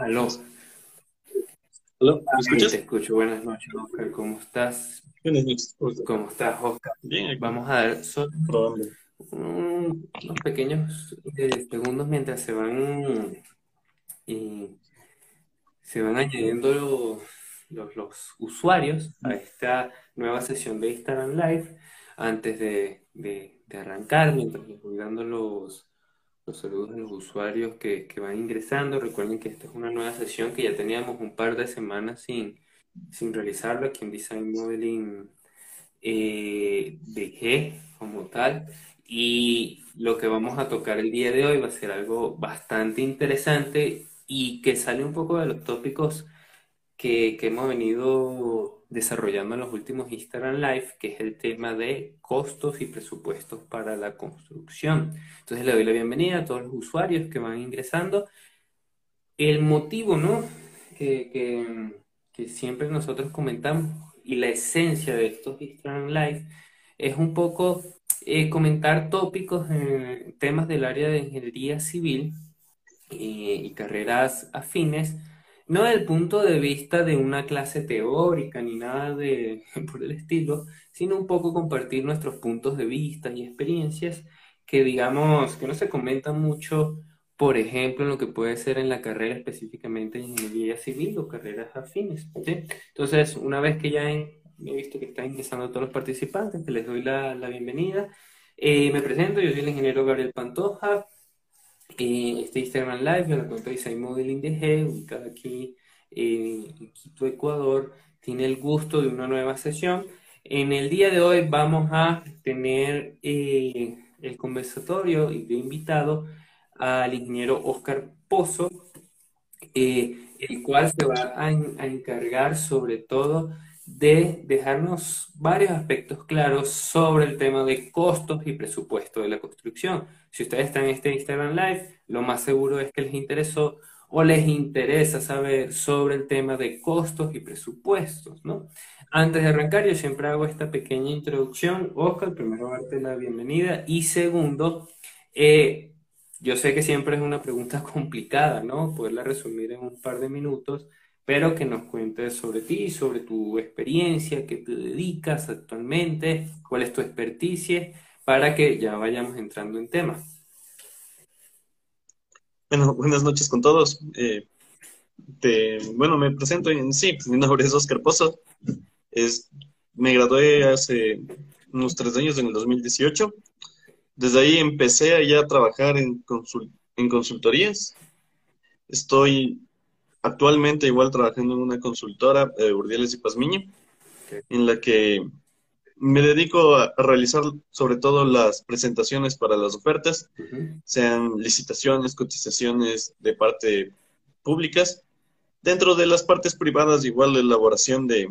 Aló. ¿Aló? ¿Me escuchas? Te escucho. Buenas noches, Oscar. ¿Cómo estás? Buenas noches. ¿Cómo estás, Oscar? Bien, aquí Vamos a dar solo un- unos pequeños eh, segundos mientras se van y se van añadiendo los, los, los usuarios a esta nueva sesión de Instagram Live. Antes de, de- de arrancar, mientras les voy dando los, los saludos a los usuarios que, que van ingresando, recuerden que esta es una nueva sesión que ya teníamos un par de semanas sin, sin realizarlo aquí en Design Modeling eh, DG como tal. Y lo que vamos a tocar el día de hoy va a ser algo bastante interesante y que sale un poco de los tópicos que, que hemos venido desarrollando en los últimos Instagram Live, que es el tema de costos y presupuestos para la construcción. Entonces le doy la bienvenida a todos los usuarios que van ingresando. El motivo, ¿no? Que, que- siempre nosotros comentamos y la esencia de estos Instagram Live es un poco eh, comentar tópicos, temas del área de ingeniería civil eh, y carreras afines, no desde el punto de vista de una clase teórica ni nada de por el estilo, sino un poco compartir nuestros puntos de vista y experiencias que digamos que no se comentan mucho, por ejemplo, en lo que puede ser en la carrera específicamente de ingeniería civil o carreras afines, ¿sí? Entonces, una vez que ya he, he visto que están ingresando todos los participantes, que les doy la, la bienvenida, eh, me presento, yo soy el ingeniero Gabriel Pantoja, eh, este Instagram Live, la cuenta Design Modeling DG, ubicada aquí en Quito, Ecuador, tiene el gusto de una nueva sesión. En el día de hoy vamos a tener eh, el conversatorio y de invitado al ingeniero Oscar Pozo, eh, el cual se va a encargar sobre todo de dejarnos varios aspectos claros sobre el tema de costos y presupuesto de la construcción. Si ustedes están en este Instagram Live, lo más seguro es que les interesó o les interesa saber sobre el tema de costos y presupuestos, ¿no? Antes de arrancar, yo siempre hago esta pequeña introducción. Oscar, primero darte la bienvenida y segundo, eh, yo sé que siempre es una pregunta complicada, ¿no? Poderla resumir en un par de minutos, pero que nos cuentes sobre ti, sobre tu experiencia, qué te dedicas actualmente, cuál es tu experticia, para que ya vayamos entrando en tema. Bueno, buenas noches con todos. Eh, te- bueno, me presento en sí. Mi nombre es Oscar Pozo. Es, me gradué hace unos tres años, en el 2018. Desde ahí empecé a ya trabajar en, en consultorías. Estoy actualmente igual trabajando en una consultora, eh, Urdiales y Pazmiño, Ok. en la que me dedico a realizar sobre todo las presentaciones para las ofertas. Sean licitaciones, cotizaciones de parte públicas. Dentro de las partes privadas, igual la elaboración de,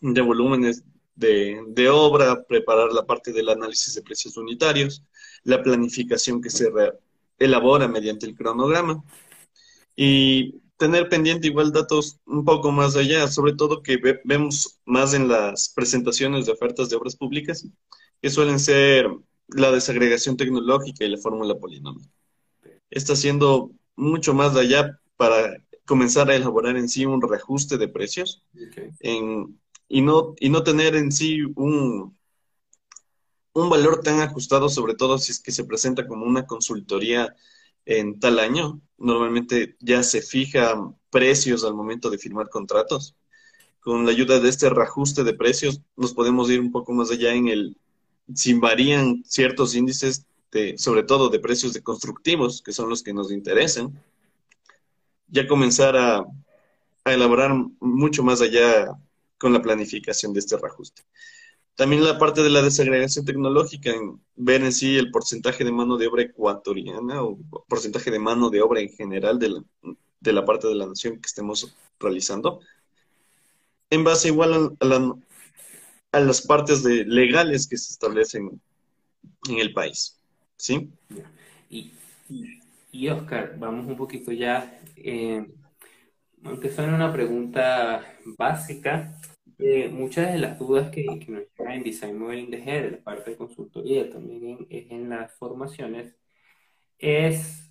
de volúmenes de, de obra, preparar la parte del análisis de precios unitarios, la planificación que se elabora mediante el cronograma y tener pendiente igual datos un poco más allá, sobre todo que ve- vemos más en las presentaciones de ofertas de obras públicas, que suelen ser la desagregación tecnológica y la fórmula polinomial. Está siendo mucho más allá para comenzar a elaborar en sí un reajuste de precios en- y, no, y no tener en sí un, un valor tan ajustado, sobre todo si es que se presenta como una consultoría en tal año. Normalmente ya se fijan precios al momento de firmar contratos. Con la ayuda de este reajuste de precios, nos podemos ir un poco más allá en el, si varían ciertos índices, de, sobre todo de precios de constructivos, que son los que nos interesan, ya comenzar a, a elaborar mucho más allá con la planificación de este reajuste. También la parte de la desagregación tecnológica, en ver en sí el porcentaje de mano de obra ecuatoriana o porcentaje de mano de obra en general de la, de la parte de la nación que estemos realizando, en base igual a, la- a las partes de, legales que se establecen en el país. ¿Sí? Y, y, Oscar, vamos un poquito ya, eh, aunque suene una pregunta básica, eh, muchas de las dudas que, que nos llegan en Design Modeling de la parte de consultoría, también en, en las formaciones, es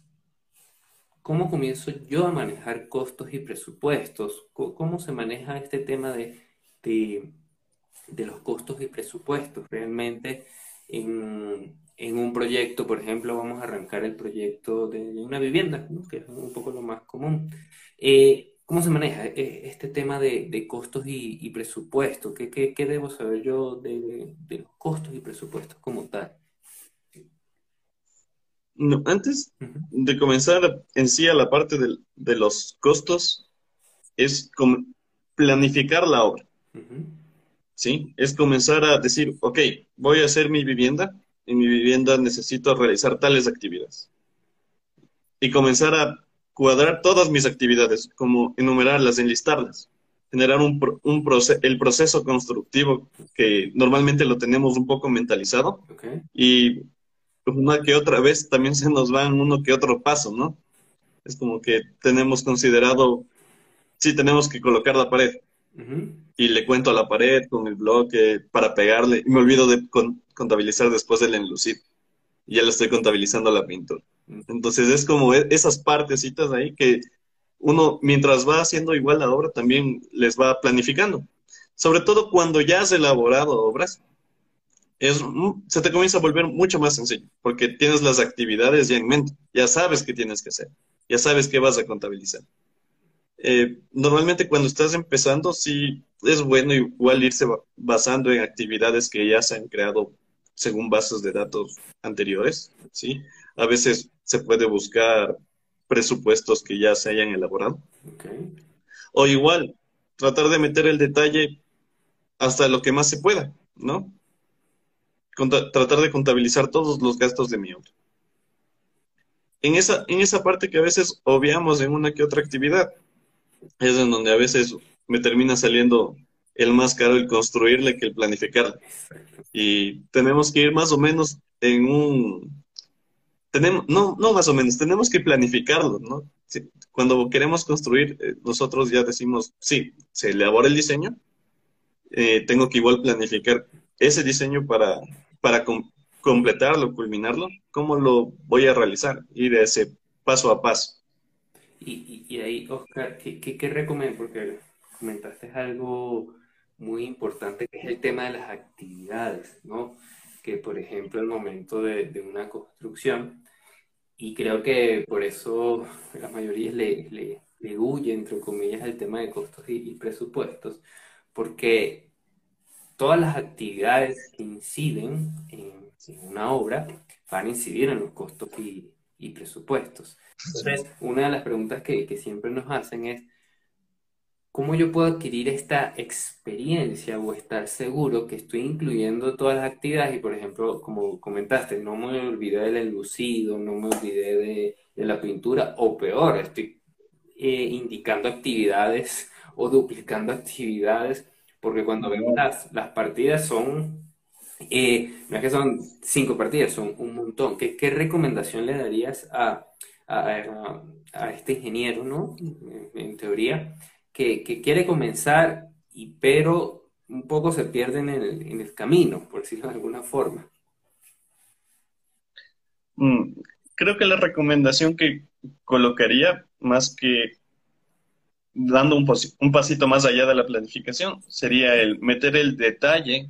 ¿cómo comienzo yo a manejar costos y presupuestos? ¿Cómo, se maneja este tema de, de, los costos y presupuestos? Realmente en, un proyecto, por ejemplo, vamos a arrancar el proyecto de una vivienda, que es un poco lo más común. Eh, ¿Cómo se maneja eh, este tema de, costos y, presupuestos? ¿Qué, debo saber yo de, los costos y presupuestos como tal? No, antes de comenzar en sí a la parte de, los costos, es planificar la obra. ¿Sí? Es comenzar a decir, ok, voy a hacer mi vivienda, en mi vivienda necesito realizar tales actividades. Y comenzar a cuadrar todas mis actividades, como enumerarlas, enlistarlas, generar un, un el proceso constructivo que normalmente lo tenemos un poco mentalizado y una que otra vez también se nos va en uno que otro paso, ¿no? Es como que tenemos considerado, sí, tenemos que colocar la pared. Y le cuento a la pared con el bloque para pegarle. Y me olvido de contabilizar después el enlucido. Ya le estoy contabilizando la pintura. Entonces es como e, esas partecitas ahí que uno, mientras va haciendo igual la obra, también les va planificando. Sobre todo cuando ya has elaborado obras, es, se te comienza a volver mucho más sencillo, porque tienes las actividades ya en mente, ya sabes qué tienes que hacer, ya sabes qué vas a contabilizar. Eh, normalmente cuando estás empezando, sí es bueno igual irse basando en actividades que ya se han creado según bases de datos anteriores, ¿sí? A veces se puede buscar presupuestos que ya se hayan elaborado. O igual, tratar de meter el detalle hasta lo que más se pueda, ¿no? tratar de contabilizar todos los gastos de mi obra. En esa, en esa parte que a veces obviamos en una que otra actividad, es en donde a veces me termina saliendo el más caro el construirle que el planificarle. Y tenemos que ir más o menos en un, no, no más o menos, tenemos que planificarlo, ¿no? cuando queremos construir, eh, nosotros ya decimos, sí, se elabora el diseño, eh, tengo que igual planificar ese diseño para, para completarlo, culminarlo, cómo lo voy a realizar, ir ese paso a paso. Y, ahí, Oscar, ¿qué, qué, recomiendo? Porque comentaste algo muy importante que es el tema de las actividades, ¿no? Que por ejemplo, el momento de, de una construcción, y creo que por eso la mayoría le, le, le huye, entre comillas, el tema de costos y, presupuestos, porque todas las actividades que inciden en, una obra van a incidir en los costos y, y presupuestos. Entonces, una de las preguntas que, que siempre nos hacen es, ¿Cómo yo puedo adquirir esta experiencia o estar seguro que estoy incluyendo todas las actividades? Y por ejemplo, como comentaste, no me olvidé del enlucido, no me olvidé de, la pintura, o peor, estoy eh, indicando actividades o duplicando actividades, porque cuando vemos las, las partidas son, eh, no es que son cinco partidas, son un montón. ¿Qué, qué recomendación le darías a, a, a este ingeniero, ¿no? en teoría que, quiere comenzar, y, pero un poco se pierde en el, camino, por decirlo de alguna forma. Mm, creo que la recomendación que colocaría, más que dando un, un, pasito más allá de la planificación, sería el meter el detalle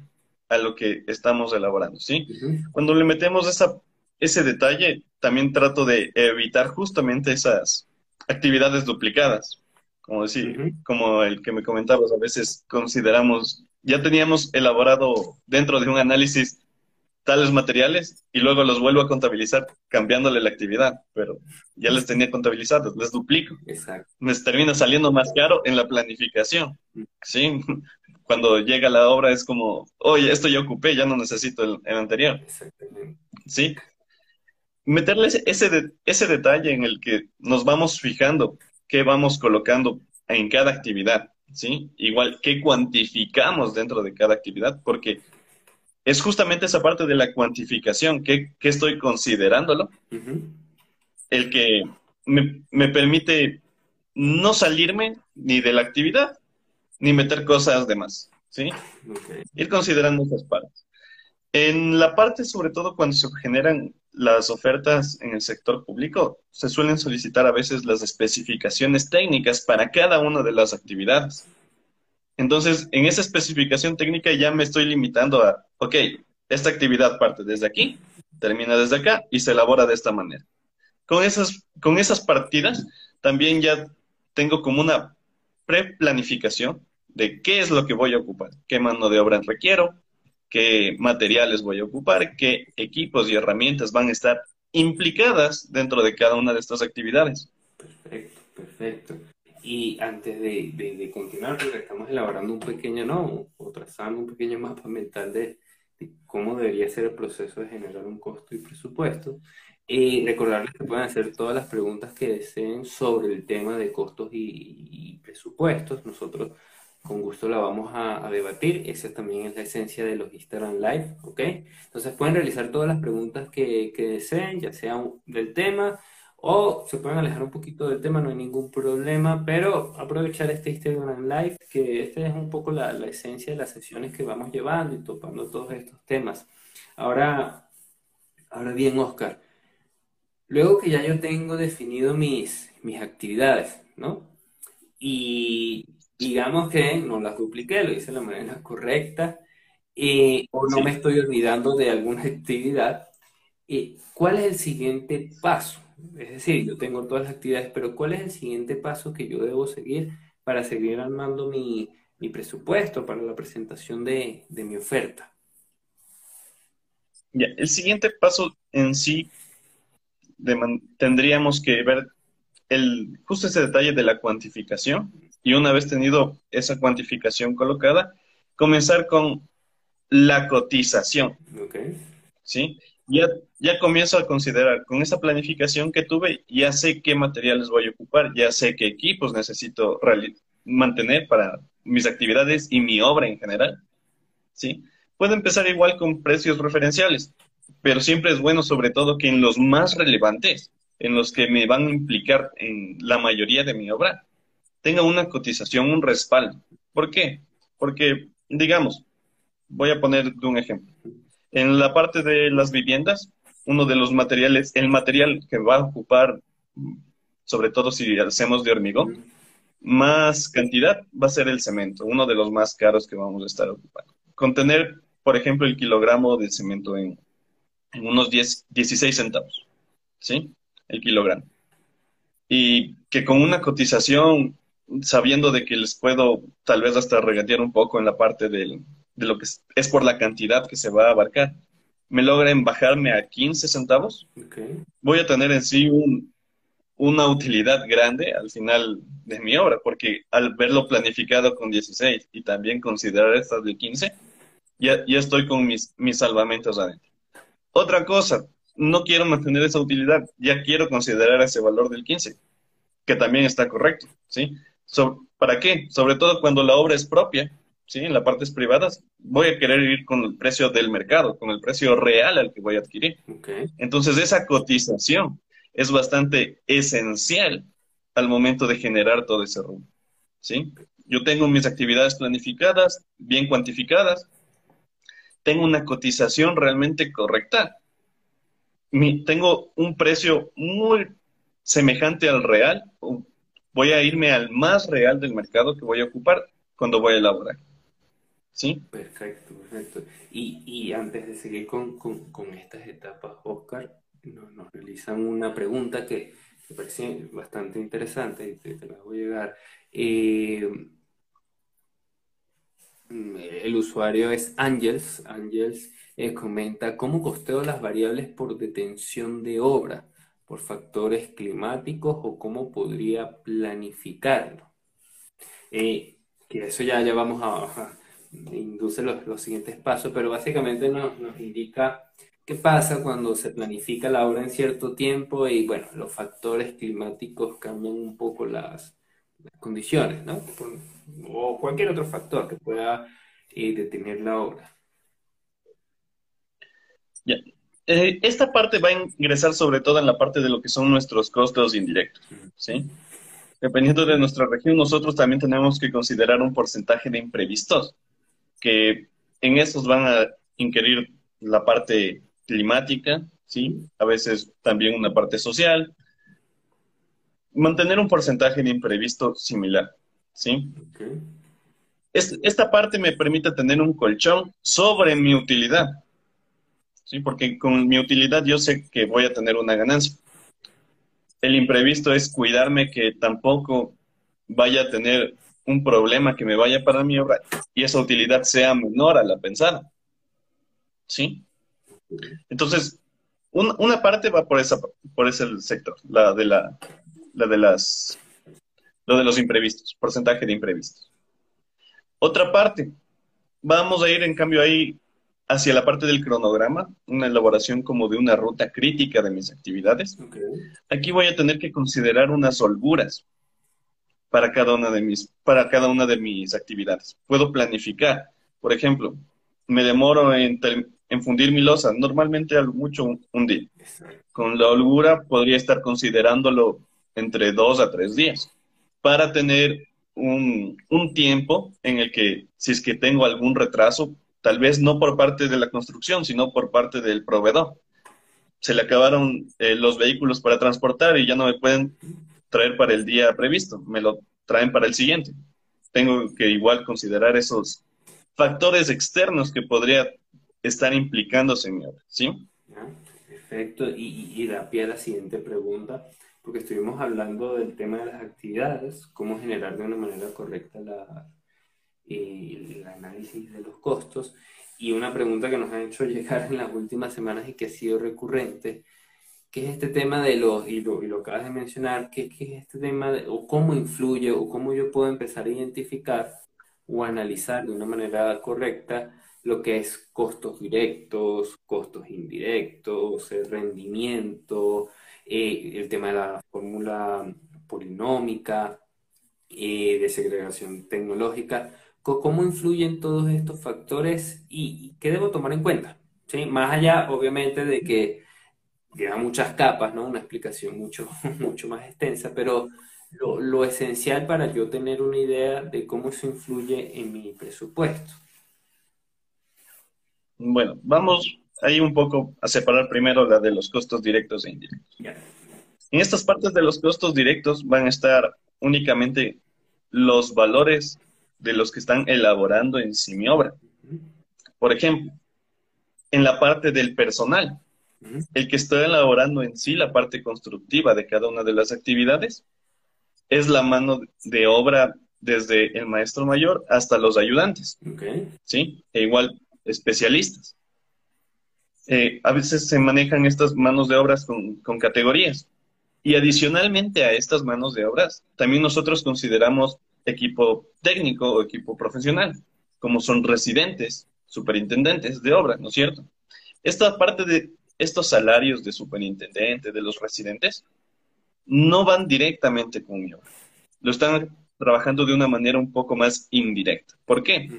a lo que estamos elaborando, ¿sí? Cuando le metemos esa, ese detalle, también trato de evitar justamente esas actividades duplicadas como decir, como el que me comentabas, a veces consideramos, ya teníamos elaborado dentro de un análisis tales materiales y luego los vuelvo a contabilizar cambiándole la actividad, pero ya les tenía contabilizados, les duplico. Exacto. Me termina saliendo más caro en la planificación, ¿sí? Cuando llega la obra es como, oye, esto ya ocupé, ya no necesito el, el anterior. Exactamente. ¿Sí? Meterle ese, ese detalle en el que nos vamos fijando qué vamos colocando en cada actividad, ¿sí? Igual, qué cuantificamos dentro de cada actividad, porque es justamente esa parte de la cuantificación, qué, estoy considerándolo, el que me, permite no salirme ni de la actividad, ni meter cosas de más, ¿sí? Ir considerando esas partes. En la parte, sobre todo, cuando se generan las ofertas en el sector público, se suelen solicitar a veces las especificaciones técnicas para cada una de las actividades. Entonces, en esa especificación técnica ya me estoy limitando a, ok, esta actividad parte desde aquí, termina desde acá y se elabora de esta manera. Con esas, con esas partidas también ya tengo como una preplanificación de qué es lo que voy a ocupar, qué mano de obra requiero, qué materiales voy a ocupar, qué equipos y herramientas van a estar implicadas dentro de cada una de estas actividades. Perfecto, perfecto. Y antes de, continuar, porque estamos elaborando un pequeño, no, o trazando un pequeño mapa mental de, cómo debería ser el proceso de generar un costo y presupuesto, y recordarles que pueden hacer todas las preguntas que deseen sobre el tema de costos y, presupuestos. Nosotros con gusto la vamos a, debatir. Esa también es la esencia de los Instagram Live, ¿ok? Entonces pueden realizar todas las preguntas que, que deseen, ya sea del tema o se pueden alejar un poquito del tema, no hay ningún problema, pero aprovechar este Instagram Live, que esta es un poco la, esencia de las sesiones que vamos llevando y topando todos estos temas. Ahora, ahora bien, Oscar, luego que ya yo tengo definido mis, mis actividades, ¿no? Y digamos que no las dupliqué, lo hice de la manera correcta, eh, o no me estoy olvidando de alguna actividad, eh, ¿cuál es el siguiente paso? Es decir, yo tengo todas las actividades, pero ¿cuál es el siguiente paso que yo debo seguir para seguir armando mi, presupuesto para la presentación de, mi oferta? Ya, el siguiente paso en sí tendríamos que ver el, justo ese detalle de la cuantificación y una vez tenido esa cuantificación colocada, comenzar con la cotización. Okay. ¿Sí? ya, ya comienzo a considerar, con esa planificación que tuve, ya sé qué materiales voy a ocupar, ya sé qué equipos necesito mantener para mis actividades y mi obra en general. ¿sí? Puedo empezar igual con precios referenciales, pero siempre es bueno sobre todo que en los más relevantes, en los que me van a implicar en la mayoría de mi obra, tenga una cotización, un respaldo. ¿Por qué? Porque, digamos, voy a poner un ejemplo. En la parte de las viviendas, uno de los materiales, el material que va a ocupar, sobre todo si hacemos de hormigón, más cantidad va a ser el cemento, uno de los más caros que vamos a estar ocupando. Contener, por ejemplo, el kilogramo de cemento en, unos 10, 16 centavos, ¿sí? El kilogramo. Y que con una cotización, sabiendo de que les puedo tal vez hasta regatear un poco en la parte del, de lo que es, por la cantidad que se va a abarcar, me logren bajarme a 15 centavos, voy a tener en sí una utilidad grande al final de mi obra, porque al verlo planificado con 16 y también considerar estas de 15, ya, ya estoy con mis, mis salvamentos adentro. Otra cosa, no quiero mantener esa utilidad, ya quiero considerar ese valor del 15, que también está correcto, ¿sí? ¿Para qué? Sobre todo cuando la obra es propia, ¿sí? En las partes privadas, voy a querer ir con el precio del mercado, con el precio real al que voy a adquirir. Entonces, esa cotización es bastante esencial al momento de generar todo ese rumbo, ¿sí? Yo tengo mis actividades planificadas, bien cuantificadas, tengo una cotización realmente correcta, tengo un precio muy semejante al real, voy a irme al más real del mercado que voy a ocupar cuando voy a elaborar. ¿Sí? Perfecto, perfecto. Y, y antes de seguir con, estas etapas, Oscar, nos, realizan una pregunta que me parece bastante interesante y te, la voy a llegar. Eh, el usuario es Angels. Angels eh, comenta, ¿cómo costeo las variables por detención de obra? ¿Por factores climáticos o cómo podría planificarlo? Eh, que eso ya, ya vamos a induce los, los siguientes pasos, pero básicamente nos, nos, indica qué pasa cuando se planifica la obra en cierto tiempo y bueno, los factores climáticos cambian un poco las, condiciones, ¿no? o cualquier otro factor que pueda eh, detener la obra. Eh, esta parte va a ingresar sobre todo en la parte de lo que son nuestros costos indirectos, ¿sí? Dependiendo de nuestra región, nosotros también tenemos que considerar un porcentaje de imprevistos que en esos van a inquirir la parte climática, ¿sí? A veces también una parte social. Mantener un porcentaje de imprevisto similar, ¿sí? esta parte me permite tener un colchón sobre mi utilidad, Porque con mi utilidad yo sé que voy a tener una ganancia. El imprevisto es cuidarme que tampoco vaya a tener un problema que me vaya para mi obra y esa utilidad sea menor a la pensada. ¿Sí? Entonces, una parte va por esa por ese sector, la de la, la de las lo de los imprevistos, porcentaje de imprevistos. Otra parte, vamos a ir en cambio ahí hacia la parte del cronograma, una elaboración como de una ruta crítica de mis actividades. Aquí voy a tener que considerar unas holguras para cada una de mis, para cada una de mis actividades. Puedo planificar, por ejemplo, me demoro en, en fundir mi losa, normalmente algo mucho un, día. Con la holgura podría estar considerándolo entre dos a tres días para tener un, un tiempo en el que si es que tengo algún retraso, tal vez no por parte de la construcción, sino por parte del proveedor. Se le acabaron eh, los vehículos para transportar y ya no me pueden traer para el día previsto, me lo traen para el siguiente. Tengo que igual considerar esos factores externos que podría estar mi obra, ¿sí? Perfecto, y, y da pie a la siguiente pregunta, porque estuvimos hablando del tema de las actividades, cómo generar de una manera correcta la, el análisis de los costos. Y una pregunta que nos han hecho llegar en las últimas semanas y que ha sido recurrente, que es este tema de los, y lo, y lo acabas de mencionar, que, es este tema de, o cómo influye o cómo yo puedo empezar a identificar o analizar de una manera correcta lo que es costos directos, costos indirectos, el rendimiento, eh, el tema de la fórmula polinómica, eh, de segregación tecnológica cómo influyen todos estos factores y, qué debo tomar en cuenta. ¿Sí? Más allá, obviamente, de que lleva muchas capas, ¿no? Una explicación mucho, mucho más extensa, pero lo, lo, esencial para yo tener una idea de cómo eso influye en mi presupuesto. Bueno, vamos ahí un poco a separar primero la de los costos directos e indirectos. En estas partes de los costos directos van a estar únicamente los valores de los que están elaborando en sí mi obra. Por ejemplo, en la parte del personal, el que está elaborando en sí la parte constructiva de cada una de las actividades es la mano de obra desde el maestro mayor hasta los ayudantes. ¿Sí? E igual especialistas. Eh, a veces se manejan estas manos de obras con, con categorías. Y adicionalmente a estas manos de obras, también nosotros consideramos equipo técnico o equipo profesional, como son residentes, superintendentes de obra, ¿no es cierto? Esta parte de estos salarios de superintendente, de los residentes, no van directamente con mi obra. Lo están trabajando de una manera un poco más indirecta. ¿Por qué?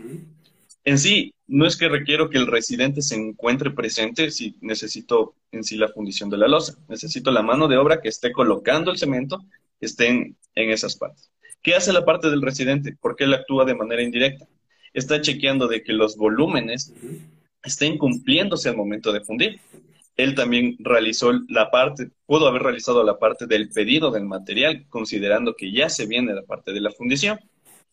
En sí, no es que requiero que el residente se encuentre presente si necesito en sí la fundición de la losa. Necesito la mano de obra que esté colocando el cemento, que estén en esas partes. ¿Qué hace la parte del residente? Porque él actúa de manera indirecta. Está chequeando de que los volúmenes estén cumpliéndose al momento de fundir. Él también realizó la parte, pudo haber realizado la parte del pedido del material, considerando que ya se viene la parte de la fundición.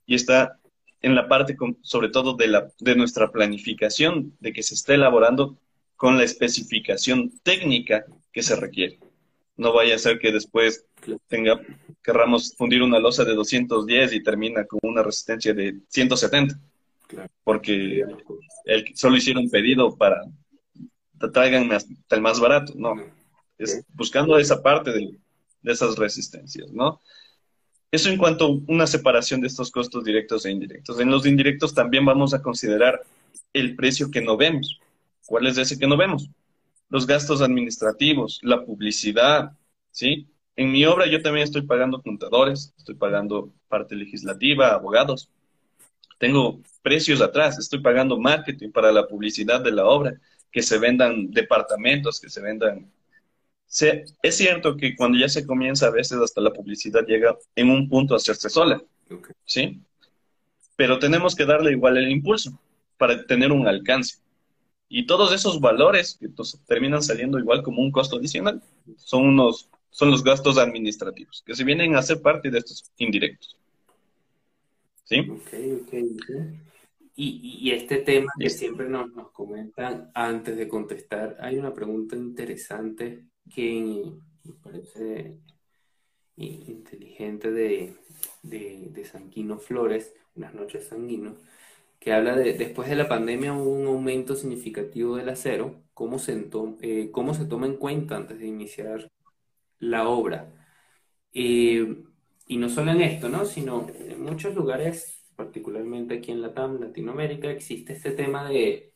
Y está en la parte, sobre todo, de, de nuestra planificación, de que se está elaborando con la especificación técnica que se requiere. No vaya a ser que después tenga, querramos fundir una losa de 210 y termina con una resistencia de 170. Porque el, solo hicieron pedido para traigan hasta el más barato, no. Es buscando esa parte de, de esas resistencias, ¿no? Eso en cuanto a una separación de estos costos directos e indirectos. En los indirectos también vamos a considerar el precio que no vemos. ¿Cuál es ese que no vemos? Los gastos administrativos, la publicidad, ¿sí? En mi obra yo también estoy pagando contadores, estoy pagando parte legislativa, abogados. Tengo precios atrás, estoy pagando marketing para la publicidad de la obra, que se vendan departamentos, que se vendan... es cierto que cuando ya se comienza a veces hasta la publicidad llega en un punto a hacerse sola, ¿sí? Pero tenemos que darle igual el impulso para tener un alcance. Y todos esos valores que terminan saliendo igual como un costo adicional son unos son los gastos administrativos, que se vienen a ser parte de estos indirectos. ¿Sí? Ok, ok, Y, y, este tema que siempre nos, nos, comentan antes de contestar, hay una pregunta interesante que me parece inteligente de, de, de Sanguino Flores, Unas noches Sanguino, que habla de, después de la pandemia hubo un aumento significativo del acero, ¿cómo se, eh, cómo se toma en cuenta antes de iniciar la obra? Eh, y no solo en esto, ¿no? sino en muchos lugares, particularmente aquí en Latam, Latinoamérica, existe este tema de,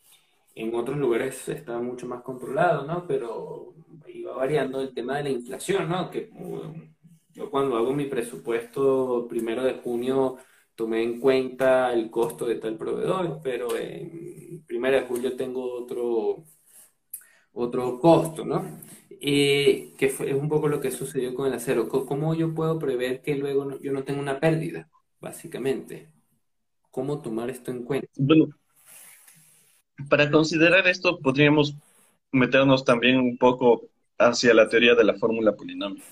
en otros lugares está mucho más controlado, ¿no? Pero iba variando el tema de la inflación, ¿no? Que yo cuando hago mi presupuesto primero de junio tomé en cuenta el costo de tal proveedor, pero en primero de julio tengo otro, otro costo, ¿no? Eh, que fue, es un poco lo que sucedió con el acero. ¿Cómo yo puedo prever que luego yo no tenga una pérdida, básicamente? ¿Cómo tomar esto en cuenta? Bueno, para considerar esto podríamos meternos también un poco hacia la teoría de la fórmula polinómica.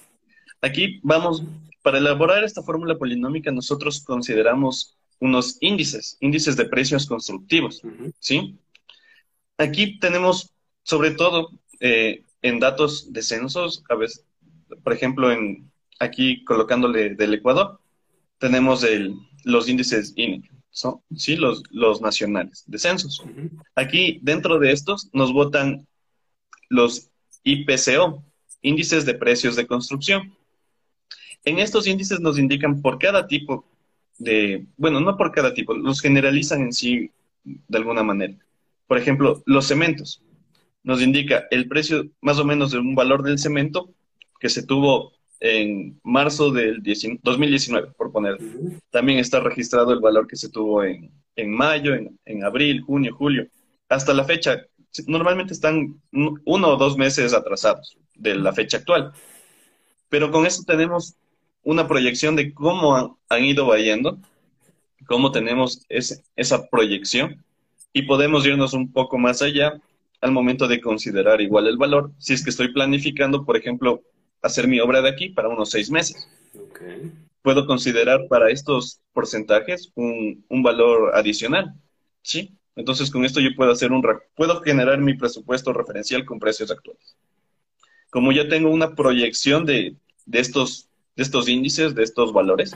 Aquí vamos, para elaborar esta fórmula polinómica nosotros consideramos unos índices, índices de precios constructivos, ¿sí? Aquí tenemos, sobre todo, eh, en datos de censos, a veces, por ejemplo, en, aquí colocándole del Ecuador, tenemos el, los índices INE, ¿sí? Los, los nacionales de censos. Aquí, dentro de estos, nos votan los IPCO, índices de precios de construcción. En estos índices nos indican por cada tipo de, bueno, no por cada tipo, los generalizan en sí de alguna manera. Por ejemplo, los cementos. Nos indica el precio más o menos de un valor del cemento que se tuvo en marzo del 2019, por poner. También está registrado el valor que se tuvo en, mayo, en, en, abril, junio, julio. Hasta la fecha, normalmente están uno o dos meses atrasados de la fecha actual. Pero con eso tenemos una proyección de cómo han, ido vayendo, cómo tenemos esa proyección y podemos irnos un poco más allá al momento de considerar igual el valor, si es que estoy planificando, por ejemplo, hacer mi obra de aquí para unos seis meses. Puedo considerar para estos porcentajes un, un, valor adicional, ¿sí? Entonces con esto yo puedo hacer un puedo generar mi presupuesto referencial con precios actuales. Como ya tengo una proyección de, de estos de estos índices, de estos valores,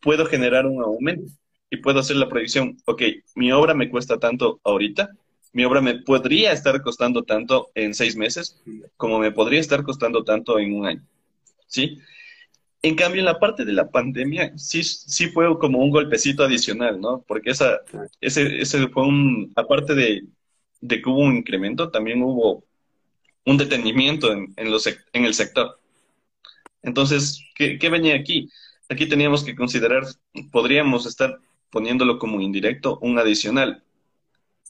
puedo generar un aumento y puedo hacer la predicción, ok, mi obra me cuesta tanto ahorita, mi obra me podría estar costando tanto en seis meses, como me podría estar costando tanto en un año, ¿sí? En cambio, en la parte de la pandemia, sí, sí fue como un golpecito adicional, ¿no? Porque esa, ese, ese fue un, aparte de, de que hubo un incremento, también hubo un detenimiento en, en, los, en el sector. Entonces, ¿qué, venía aquí? Aquí teníamos que considerar, podríamos estar poniéndolo como indirecto, un adicional.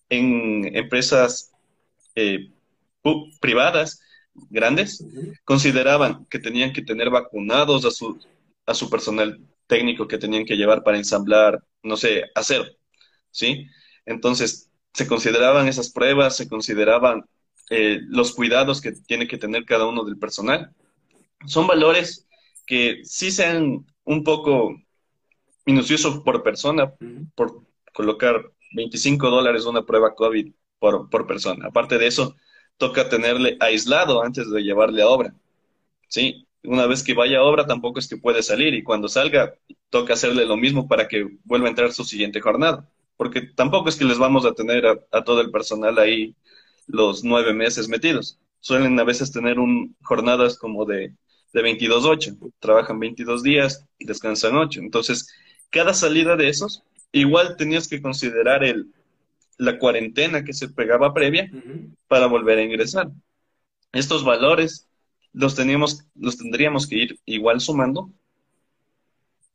En empresas eh, privadas grandes, consideraban que tenían que tener vacunados a su, a su personal técnico que tenían que llevar para ensamblar, no sé, acero, ¿sí? Entonces, se consideraban esas pruebas, se consideraban eh, los cuidados que tiene que tener cada uno del personal son valores que sí sean un poco minuciosos por persona, por colocar 25 dólares una prueba COVID por, por, persona. Aparte de eso, toca tenerle aislado antes de llevarle a obra. ¿Sí? Una vez que vaya a obra, tampoco es que puede salir y cuando salga, toca hacerle lo mismo para que vuelva a entrar su siguiente jornada. Porque tampoco es que les vamos a tener a, todo el personal ahí los nueve meses metidos. Suelen a veces tener un, jornadas como de de 22-8. Trabajan 22 días, descansan 8. Entonces, cada salida de esos, igual tenías que considerar el, la cuarentena que se pegaba previa para volver a ingresar. Estos valores los, teníamos, los tendríamos que ir igual sumando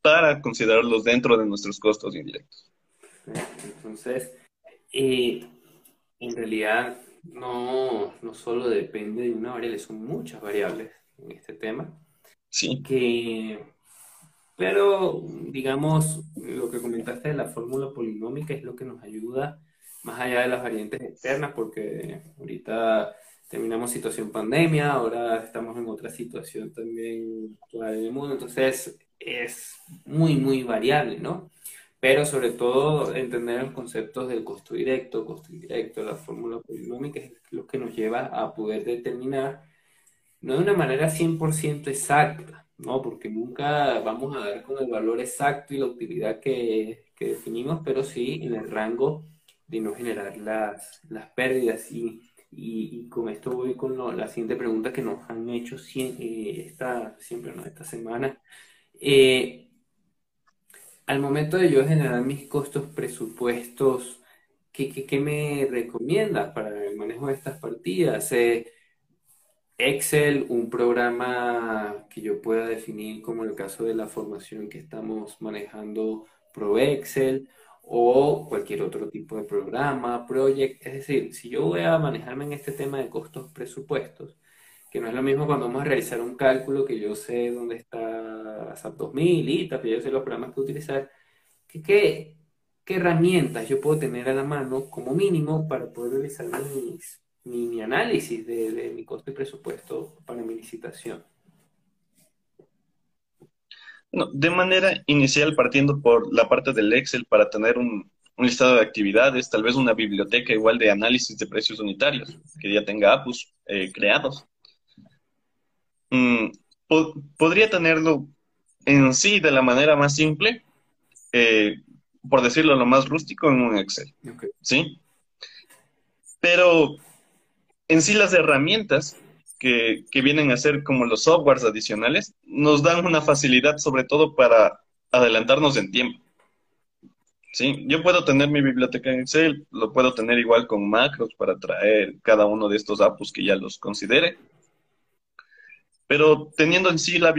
para considerarlos dentro de nuestros costos indirectos. Entonces, eh, en realidad no, no solo depende de una variable, son muchas variables en este tema. Sí. Que, pero, digamos, lo que comentaste de la fórmula polinómica es lo que nos ayuda más allá de las variantes externas, porque ahorita terminamos situación pandemia, ahora estamos en otra situación también actual en el mundo, entonces es muy, muy variable, ¿no? Pero sobre todo entender los conceptos del costo directo, costo indirecto, la fórmula polinómica es lo que nos lleva a poder determinar, no de una manera 100% exacta, ¿no? Porque nunca vamos a dar con el valor exacto y la utilidad que, que definimos, pero sí en el rango de no generar las, las pérdidas y y, con esto voy con la siguiente pregunta que nos han hecho eh, esta, siempre, ¿no? esta semana. Eh, al momento de yo generar mis costos presupuestos, ¿qué, qué, me recomiendas para el manejo de estas partidas? Eh, Excel, un programa que yo pueda definir como el caso de la formación que estamos manejando Pro Excel o cualquier otro tipo de programa, project. Es decir, si yo voy a manejarme en este tema de costos presupuestos, que no es lo mismo cuando vamos a realizar un cálculo que yo sé dónde está SAP 2000, y que yo sé los programas que utilizar, ¿qué, qué, qué herramientas yo puedo tener a la mano como mínimo para poder realizar mi, mi, análisis de, de mi costo y presupuesto para mi licitación? de manera inicial, partiendo por la parte del Excel para tener un, listado de actividades, tal vez una biblioteca igual de análisis de precios unitarios, que ya tenga APUs eh, creados. Mm, podría tenerlo en sí de la manera más simple, eh, por decirlo lo más rústico, en un Excel. ¿Sí? Pero en sí las herramientas que, vienen a ser como los softwares adicionales, nos dan una facilidad sobre todo para adelantarnos en tiempo. Sí, yo puedo tener mi biblioteca en Excel, lo puedo tener igual con macros para traer cada uno de estos apps que ya los considere. Pero teniendo en sí la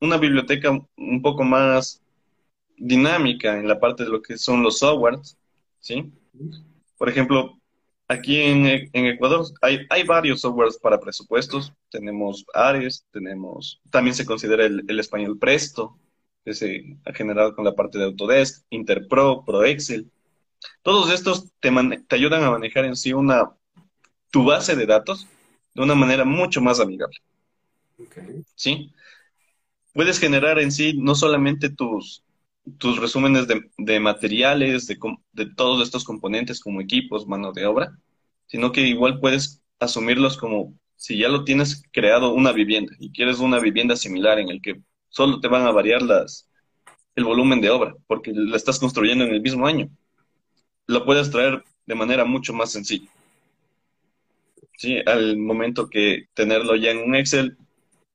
una biblioteca un poco más dinámica en la parte de lo que son los softwares, ¿sí? Por ejemplo, Aquí en, Ecuador hay, varios softwares para presupuestos. Tenemos Ares, tenemos, también se considera el, español Presto, que se ha generado con la parte de Autodesk, Interpro, ProExcel. Todos estos te, te ayudan a manejar en sí una, tu base de datos de una manera mucho más amigable. ¿Sí? Puedes generar en sí no solamente tus, tus resúmenes de, materiales, de, de, todos estos componentes como equipos, mano de obra, sino que igual puedes asumirlos como si ya lo tienes creado una vivienda y quieres una vivienda similar en el que solo te van a variar las, el volumen de obra, porque la estás construyendo en el mismo año. Lo puedes traer de manera mucho más sencilla. ¿Sí? Al momento que tenerlo ya en un Excel,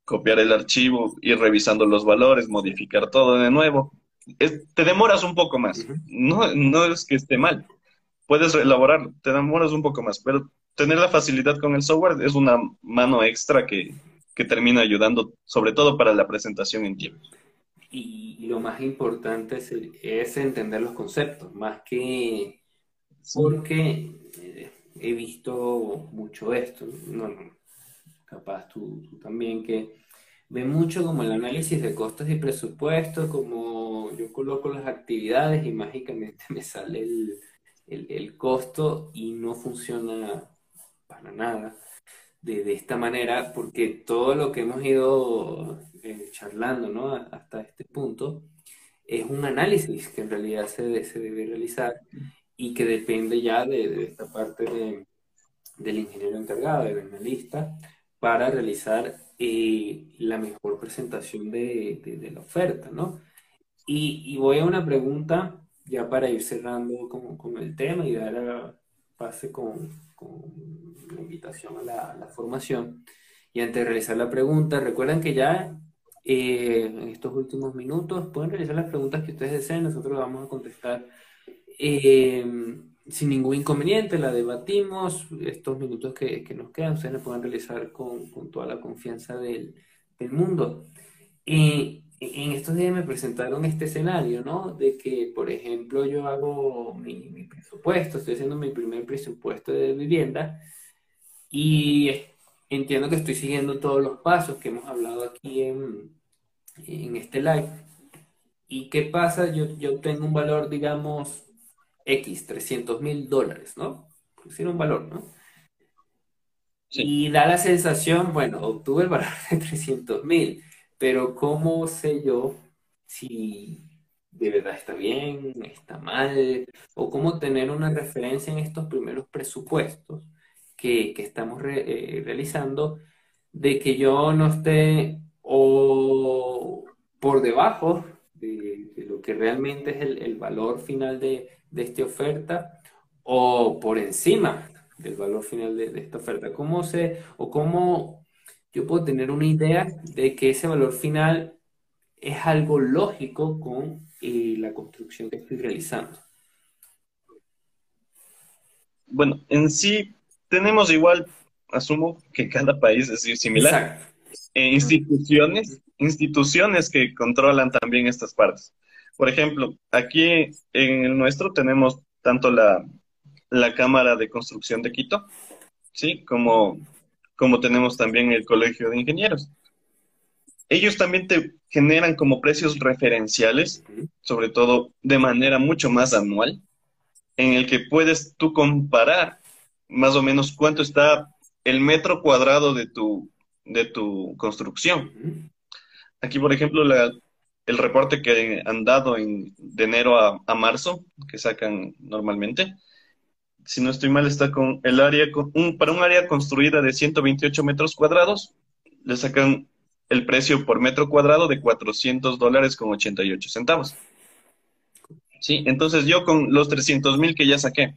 copiar el archivo, ir revisando los valores, modificar todo de nuevo, te demoras un poco más. No, no es que esté mal. Puedes elaborar, te demoras un poco más, pero tener la facilidad con el software es una mano extra que, termina ayudando, sobre todo para la presentación en tiempo. Y, lo más importante es, entender los conceptos, más que porque eh, he visto mucho esto, no, capaz tú también, que ve mucho como el análisis de costos y presupuestos, como yo coloco las actividades y mágicamente me sale el, costo y no funciona para nada de, esta manera, porque todo lo que hemos ido eh, charlando ¿no? hasta este punto es un análisis que en realidad se, se debe realizar y que depende ya de, esta parte del ingeniero encargado, del analista, para realizar eh, la mejor presentación de, la oferta, ¿no? Y, voy a una pregunta ya para ir cerrando con, el tema y dar pase con, la invitación a la, formación. Y antes de realizar la pregunta, recuerden que ya eh, en estos últimos minutos pueden realizar las preguntas que ustedes deseen, nosotros vamos a contestar. Eh, sin ningún inconveniente, la debatimos. Estos minutos que, nos quedan, ustedes la pueden realizar con, toda la confianza del, mundo. en estos días me presentaron este escenario, ¿no? De que, por ejemplo, yo hago mi, presupuesto, estoy haciendo mi primer presupuesto de vivienda y entiendo que estoy siguiendo todos los pasos que hemos hablado aquí en, en este live. ¿Y qué pasa? Yo, yo tengo un valor, digamos, X, 300 mil dólares, ¿no? Tiene un valor, ¿no? Y da la sensación, bueno, obtuve el valor de 300 mil, pero ¿cómo sé yo si de verdad está bien, está mal? O cómo tener una referencia en estos primeros presupuestos que, estamos eh, realizando de que yo no esté o por debajo de, lo que realmente es el, valor final de, esta oferta o por encima del valor final de, esta oferta. ¿Cómo sé o cómo yo puedo tener una idea de que ese valor final es algo lógico con eh, la construcción que estoy realizando? Bueno, en sí tenemos igual, asumo que cada país es similar, eh, instituciones, instituciones que controlan también estas partes. Por ejemplo, aquí en el nuestro tenemos tanto la, la Cámara de Construcción de Quito, ¿sí? Como, como tenemos también el Colegio de Ingenieros. Ellos también te generan como precios referenciales, sobre todo de manera mucho más anual, en el que puedes tú comparar más o menos cuánto está el metro cuadrado de tu, de tu construcción. Aquí, por ejemplo, el reporte que han dado en, de enero a, marzo, que sacan normalmente, si no estoy mal, está con el área, un, para un área construida de 128 metros cuadrados, le sacan el precio por metro cuadrado de 400 dólares con 88 centavos. Sí, entonces yo con los 300 mil que ya saqué,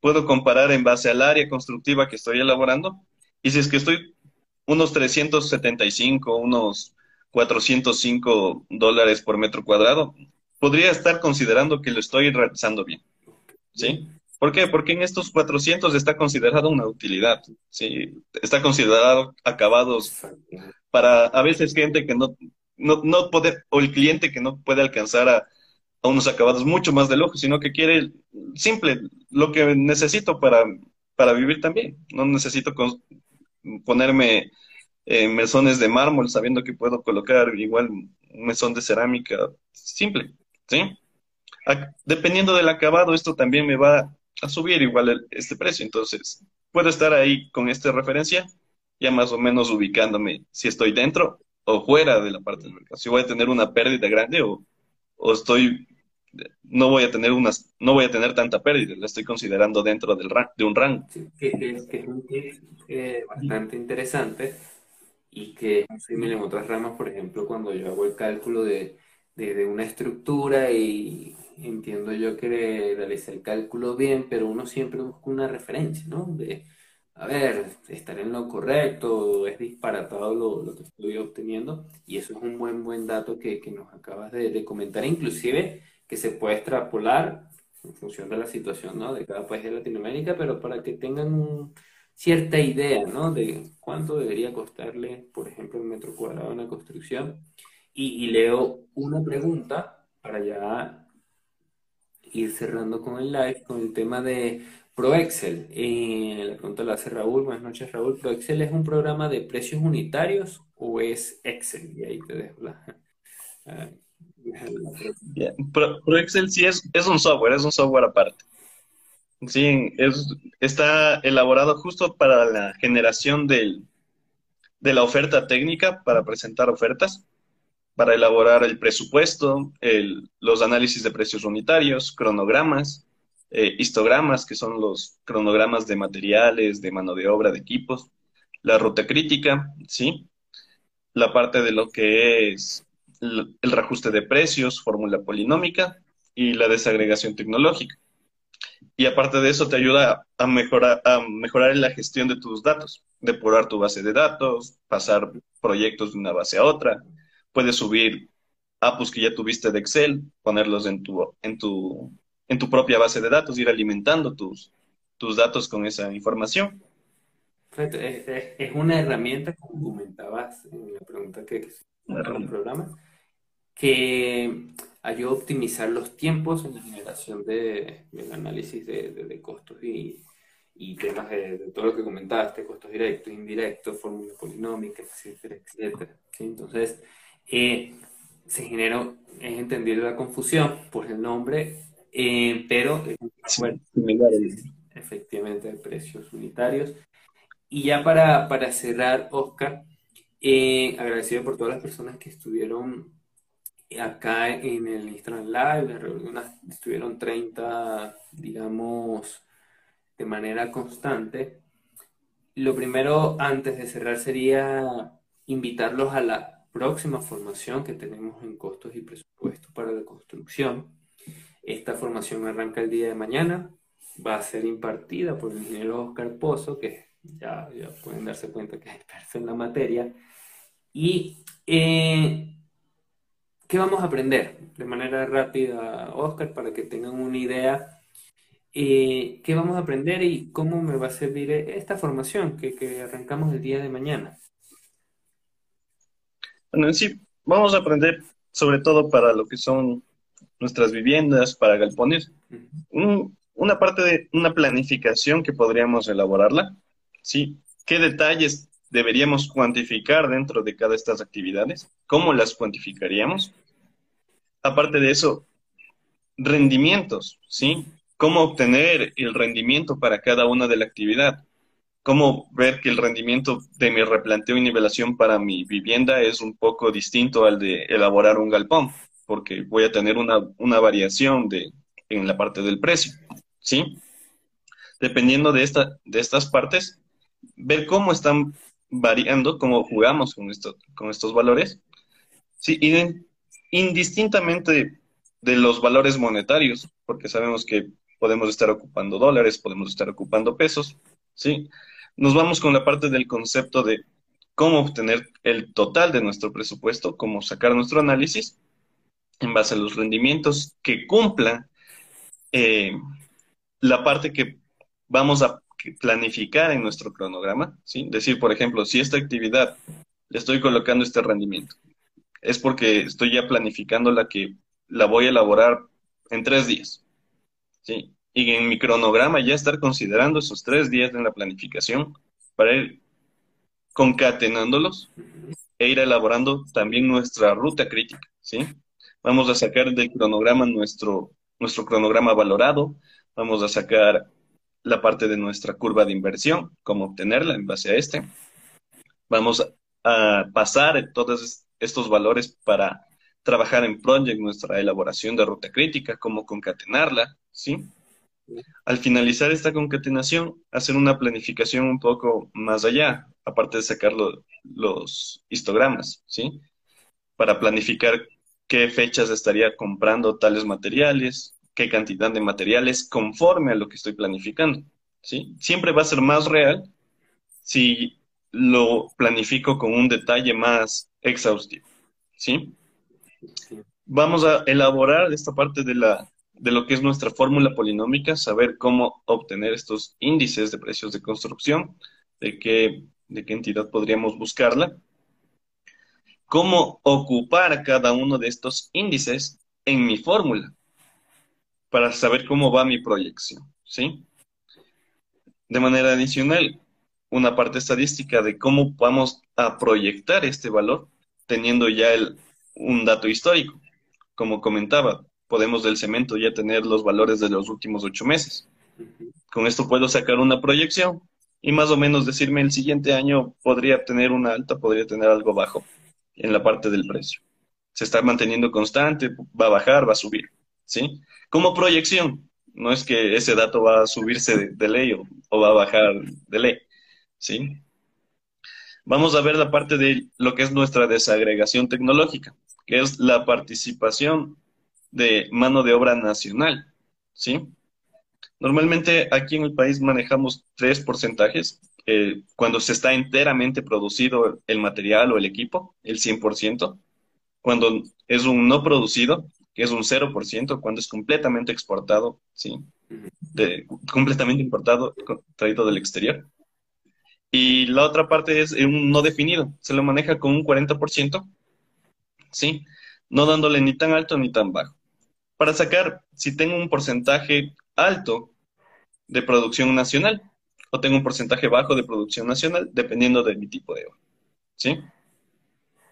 puedo comparar en base al área constructiva que estoy elaborando. Y si es que estoy unos 375, unos 405 dólares por metro cuadrado, podría estar considerando que lo estoy realizando bien. ¿Sí? ¿Por qué? Porque en estos 400 está considerado una utilidad. ¿sí? Está considerado acabados para a veces gente que no, no, no puede, o el cliente que no puede alcanzar a, a unos acabados mucho más de lujo, sino que quiere simple, lo que necesito para, para vivir también. No necesito ponerme eh, mesones de mármol sabiendo que puedo colocar igual un mesón de cerámica simple, ¿sí? dependiendo del acabado, esto también me va a subir igual este precio. Entonces, puedo estar ahí con esta referencia, ya más o menos ubicándome si estoy dentro o fuera de la parte del mercado. Si voy a tener una pérdida grande o, o estoy no voy a tener unas, no voy a tener tanta pérdida, la estoy considerando dentro del de un rango. que, un eh, bastante interesante y que es similar en otras ramas, por ejemplo, cuando yo hago el cálculo de, de, una estructura y entiendo yo que realicé el cálculo bien, pero uno siempre busca una referencia, ¿no? De, a ver, estar en lo correcto, es disparatado lo, lo, que estoy obteniendo, y eso es un buen, buen dato que, que nos acabas de, de comentar, inclusive que se puede extrapolar en función de la situación ¿no? de cada país de Latinoamérica, pero para que tengan cierta idea ¿no? de cuánto debería costarle, por ejemplo, un metro cuadrado una construcción. Y, leo una pregunta para ya ir cerrando con el live, con el tema de ProExcel. Eh, la pregunta la hace Raúl. Buenas noches, Raúl. ¿ProExcel es un programa de precios unitarios o es Excel? Y ahí te dejo la... Pro, Excel sí es, es un software, es un software aparte. Sí, es, está elaborado justo para la generación del, de la oferta técnica, para presentar ofertas, para elaborar el presupuesto, el, los análisis de precios unitarios, cronogramas, eh, histogramas, que son los cronogramas de materiales, de mano de obra, de equipos, la ruta crítica, ¿sí? La parte de lo que es el reajuste de precios, fórmula polinómica y la desagregación tecnológica. Y aparte de eso te ayuda a mejorar, a mejorar la gestión de tus datos, depurar tu base de datos, pasar proyectos de una base a otra. Puedes subir apps que ya tuviste de Excel, ponerlos en tu, en tu, en tu propia base de datos, ir alimentando tus, tus datos con esa información. Es una herramienta, como comentabas en la pregunta que es un programa, que ayuda a optimizar los tiempos en la generación de, del análisis de, de, costos y, y temas de, todo lo que comentaste, costos directos, indirectos, fórmula polinómica, etcétera, etcétera. Entonces, eh, se generó, es entendible la confusión por el nombre, eh, pero, bueno, efectivamente, precios unitarios. Y ya para, para cerrar, Oscar, eh, agradecido por todas las personas que estuvieron acá en el Instagram Live, estuvieron 30, digamos, de manera constante. Lo primero, antes de cerrar, sería invitarlos a la próxima formación que tenemos en costos y presupuestos para la construcción. Esta formación arranca el día de mañana, va a ser impartida por el ingeniero Oscar Pozo, que ya, ya pueden darse cuenta que es experto en la materia. Y eh, ¿qué vamos a aprender? De manera rápida, Oscar, para que tengan una idea. Eh, ¿Qué vamos a aprender y cómo me va a servir esta formación que, que arrancamos el día de mañana? Bueno, en sí, vamos a aprender sobre todo para lo que son nuestras viviendas, para galpones, una parte de una planificación que podríamos elaborarla, ¿sí? ¿Qué detalles deberíamos cuantificar dentro de cada de estas actividades? ¿Cómo las cuantificaríamos? Aparte de eso, rendimientos, ¿sí? ¿Cómo obtener el rendimiento para cada una de la actividad? ¿Cómo ver que el rendimiento de mi replanteo y nivelación para mi vivienda es un poco distinto al de elaborar un galpón? Porque voy a tener una, una variación de, en la parte del precio, ¿sí? Dependiendo de, esta, de estas partes, ver cómo están variando, cómo jugamos con, esto, con estos valores, ¿sí? Indistintamente de los valores monetarios, porque sabemos que podemos estar ocupando dólares, podemos estar ocupando pesos, ¿sí? Nos vamos con la parte del concepto de cómo obtener el total de nuestro presupuesto, cómo sacar nuestro análisis en base a los rendimientos que cumplan eh, la parte que vamos a planificar en nuestro cronograma, ¿sí? Decir, por ejemplo, si esta actividad le estoy colocando este rendimiento, es porque estoy ya planificando la que la voy a elaborar en tres días, ¿sí? Y en mi cronograma ya estar considerando esos tres días en la planificación para ir concatenándolos e ir elaborando también nuestra ruta crítica, ¿sí? Vamos a sacar del cronograma nuestro, nuestro cronograma valorado, vamos a sacar la parte de nuestra curva de inversión, cómo obtenerla en base a este. Vamos a pasar todos estos valores para trabajar en Project, nuestra elaboración de ruta crítica, cómo concatenarla, ¿sí? Al finalizar esta concatenación, hacer una planificación un poco más allá, aparte de sacar los histogramas, ¿sí? Para planificar qué fechas estaría comprando tales materiales, qué cantidad de materiales conforme a lo que estoy planificando. ¿sí? Siempre va a ser más real si lo planifico con un detalle más exhaustivo. ¿sí? Vamos a elaborar esta parte de, la, de lo que es nuestra fórmula polinómica, saber cómo obtener estos índices de precios de construcción, de qué, de qué entidad podríamos buscarla, cómo ocupar cada uno de estos índices en mi fórmula para saber cómo va mi proyección, ¿sí? De manera adicional, una parte estadística de cómo vamos a proyectar este valor teniendo ya el, un dato histórico. Como comentaba, podemos del cemento ya tener los valores de los últimos ocho meses. Con esto puedo sacar una proyección y más o menos decirme el siguiente año podría tener una alta, podría tener algo bajo en la parte del precio. Se está manteniendo constante, va a bajar, va a subir, ¿sí? como proyección. No es que ese dato va a subirse de, ley o, va a bajar de ley. ¿Sí? Vamos a ver la parte de lo que es nuestra desagregación tecnológica, que es la participación de mano de obra nacional. ¿sí? Normalmente aquí en el país manejamos tres porcentajes. Eh, cuando se está enteramente producido el material o el equipo, el 100%. Cuando es un no producido, que es un 0% cuando es completamente exportado, ¿sí? De, completamente importado, traído del exterior. Y la otra parte es un no definido, se lo maneja con un 40%, ¿sí? No dándole ni tan alto ni tan bajo. Para sacar si tengo un porcentaje alto de producción nacional o tengo un porcentaje bajo de producción nacional, dependiendo de mi tipo de obra, ¿sí?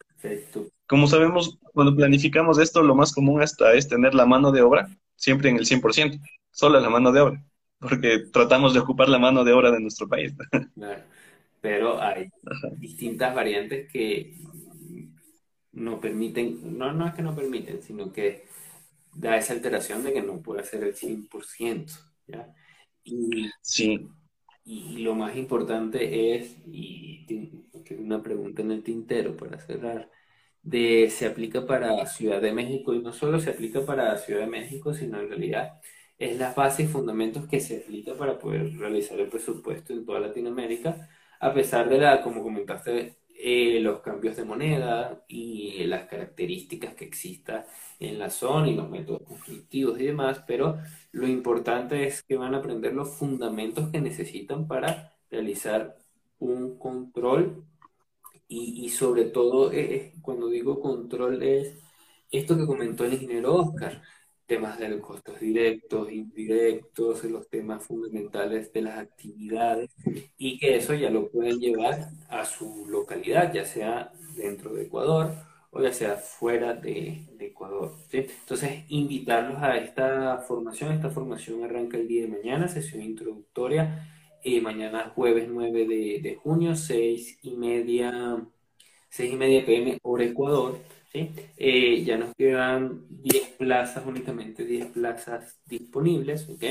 Perfecto. Como sabemos, cuando planificamos esto, lo más común hasta es tener la mano de obra, siempre en el 100%, solo la mano de obra, porque tratamos de ocupar la mano de obra de nuestro país. Claro. Pero hay distintas variantes que no permiten, no, no es que no permiten, sino que da esa alteración de que no puede ser el 100%. ¿ya? Y, sí. Y lo más importante es, y tengo una pregunta en el tintero para cerrar, de se aplica para Ciudad de México y no solo se aplica para Ciudad de México, sino en realidad es la base y fundamentos que se aplica para poder realizar el presupuesto en toda Latinoamérica, a pesar de la, como comentaste, eh, los cambios de moneda y las características que existan en la zona y los métodos constructivos y demás, pero lo importante es que van a aprender los fundamentos que necesitan para realizar un control y, sobre todo, eh, eh, cuando digo control es esto que comentó el ingeniero Oscar, temas de los costos directos, indirectos, los temas fundamentales de las actividades y que eso ya lo pueden llevar a su localidad, ya sea dentro de Ecuador o ya sea fuera de, Ecuador. Entonces, invitarlos a esta formación. Esta formación arranca el día de mañana, sesión introductoria, eh, mañana jueves 9 de, de junio, 6 y media, 6 y media pm hora Ecuador. Eh, ya nos quedan 10 plazas, únicamente 10 plazas disponibles, ¿ok?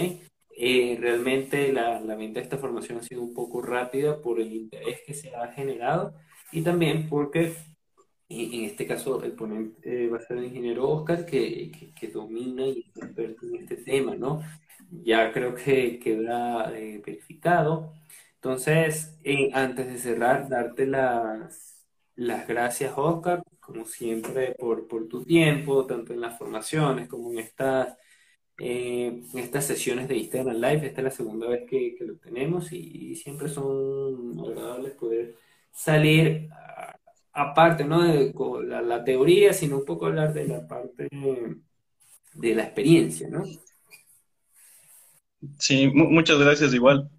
Eh, realmente la, la, venta de esta formación ha sido un poco rápida por el interés que se ha generado y también porque en este caso el ponente eh, va a ser el ingeniero Oscar que, que, domina y es experto en este tema, ¿no? Ya creo que queda verificado. Entonces, antes de cerrar, darte las, las gracias, Oscar, como siempre, por, por tu tiempo, tanto en las formaciones como en estas, eh, en estas sesiones de Instagram Live. Esta es la segunda vez que, que lo tenemos y, siempre son agradables poder salir aparte, no de la, la, teoría, sino un poco hablar de la parte de la experiencia, ¿no? Sí, muchas gracias igual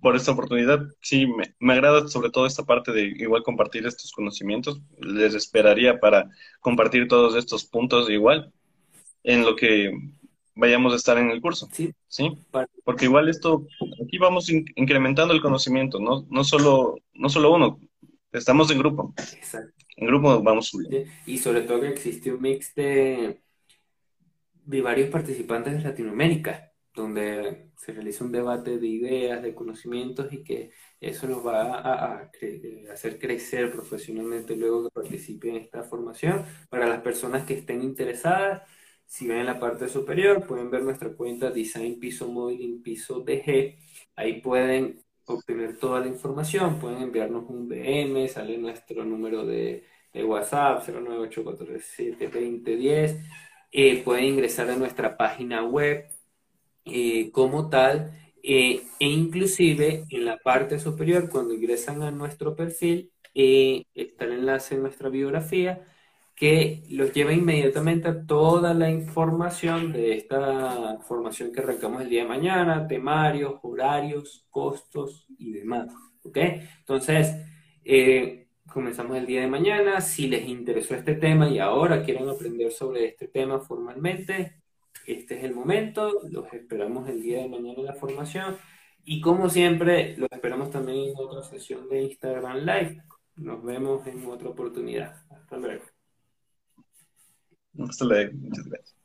por esta oportunidad. Sí, me, agrada sobre todo esta parte de igual compartir estos conocimientos. Les esperaría para compartir todos estos puntos igual en lo que vayamos a estar en el curso. Sí. ¿sí? Porque igual esto, aquí vamos incrementando el conocimiento, ¿no? No solo, no solo uno, estamos en grupo. Exacto. En grupo vamos subiendo. Y sobre todo que existe un mix de, de varios participantes de Latinoamérica donde se realiza un debate de ideas, de conocimientos y que eso nos va a, hacer crecer profesionalmente luego que participen en esta formación. Para las personas que estén interesadas, si ven en la parte superior, pueden ver nuestra cuenta Design Piso Modeling Piso DG. Ahí pueden obtener toda la información, pueden enviarnos un DM, sale nuestro número de, de WhatsApp 098472010. Eh, pueden ingresar a nuestra página web eh, como tal, eh, e inclusive en la parte superior, cuando ingresan a nuestro perfil, eh, está el enlace en nuestra biografía que los lleva inmediatamente a toda la información de esta formación que arrancamos el día de mañana, temarios, horarios, costos y demás. ¿Ok? Entonces, comenzamos el día de mañana. Si les interesó este tema y ahora quieren aprender sobre este tema formalmente, este es el momento, los esperamos el día de mañana en la formación y como siempre, los esperamos también en otra sesión de Instagram Live. Nos vemos en otra oportunidad. Hasta luego. Hasta luego. Muchas gracias.